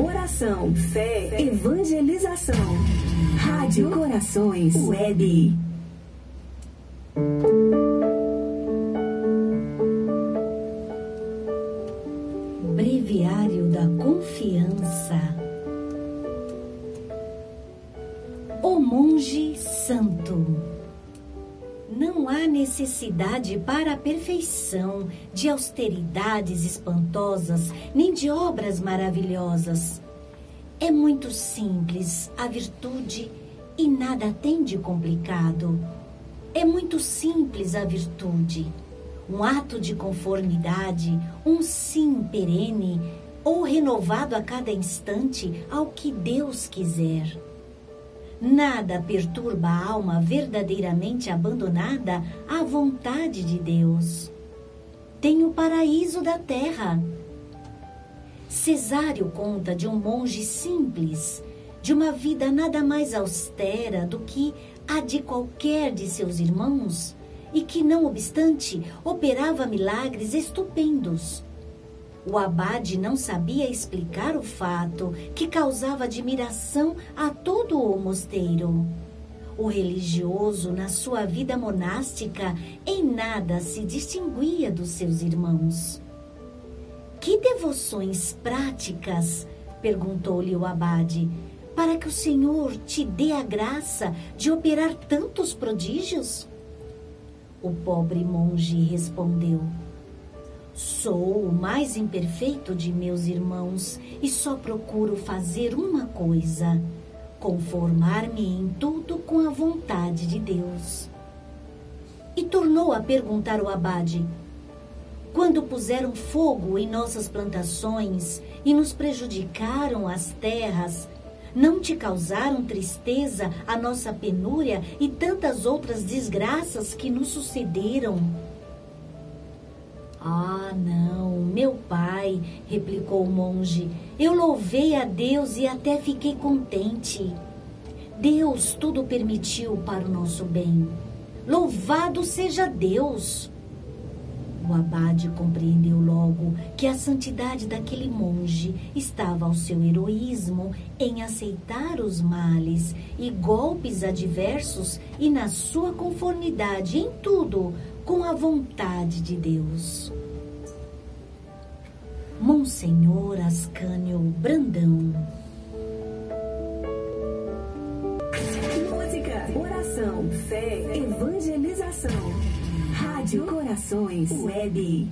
Oração, fé, evangelização. Rádio Corações Web. Breviário da Confiança. O Monge Santo. Não há necessidade para a perfeição de austeridades espantosas, nem de obras maravilhosas. É muito simples a virtude e nada tem de complicado. É muito simples a virtude. Um ato de conformidade, um sim perene ou renovado a cada instante ao que Deus quiser. Nada perturba a alma verdadeiramente abandonada à vontade de Deus. Tem o paraíso da terra. Cesário conta de um monge simples, de uma vida nada mais austera do que a de qualquer de seus irmãos, e que, não obstante, operava milagres estupendos. O abade não sabia explicar o fato que causava admiração a todo o mosteiro. O religioso, na sua vida monástica, em nada se distinguia dos seus irmãos. Que devoções práticas, perguntou-lhe o abade, para que o Senhor te dê a graça de operar tantos prodígios? O pobre monge respondeu: Sou o mais imperfeito de meus irmãos e só procuro fazer uma coisa: conformar-me em tudo com a vontade de Deus. E tornou a perguntar o abade: Quando puseram fogo em nossas plantações e nos prejudicaram as terras, não te causaram tristeza a nossa penúria e tantas outras desgraças que nos sucederam? Ah, não, meu pai, replicou o monge, eu louvei a Deus e até fiquei contente. Deus tudo permitiu para o nosso bem. Louvado seja Deus! O abade compreendeu logo que a santidade daquele monge estava ao seu heroísmo em aceitar os males e golpes adversos e na sua conformidade em tudo com a vontade de Deus. Monsenhor Ascânio Brandão. Música, oração, fé, evangelização. Rádio Corações Web.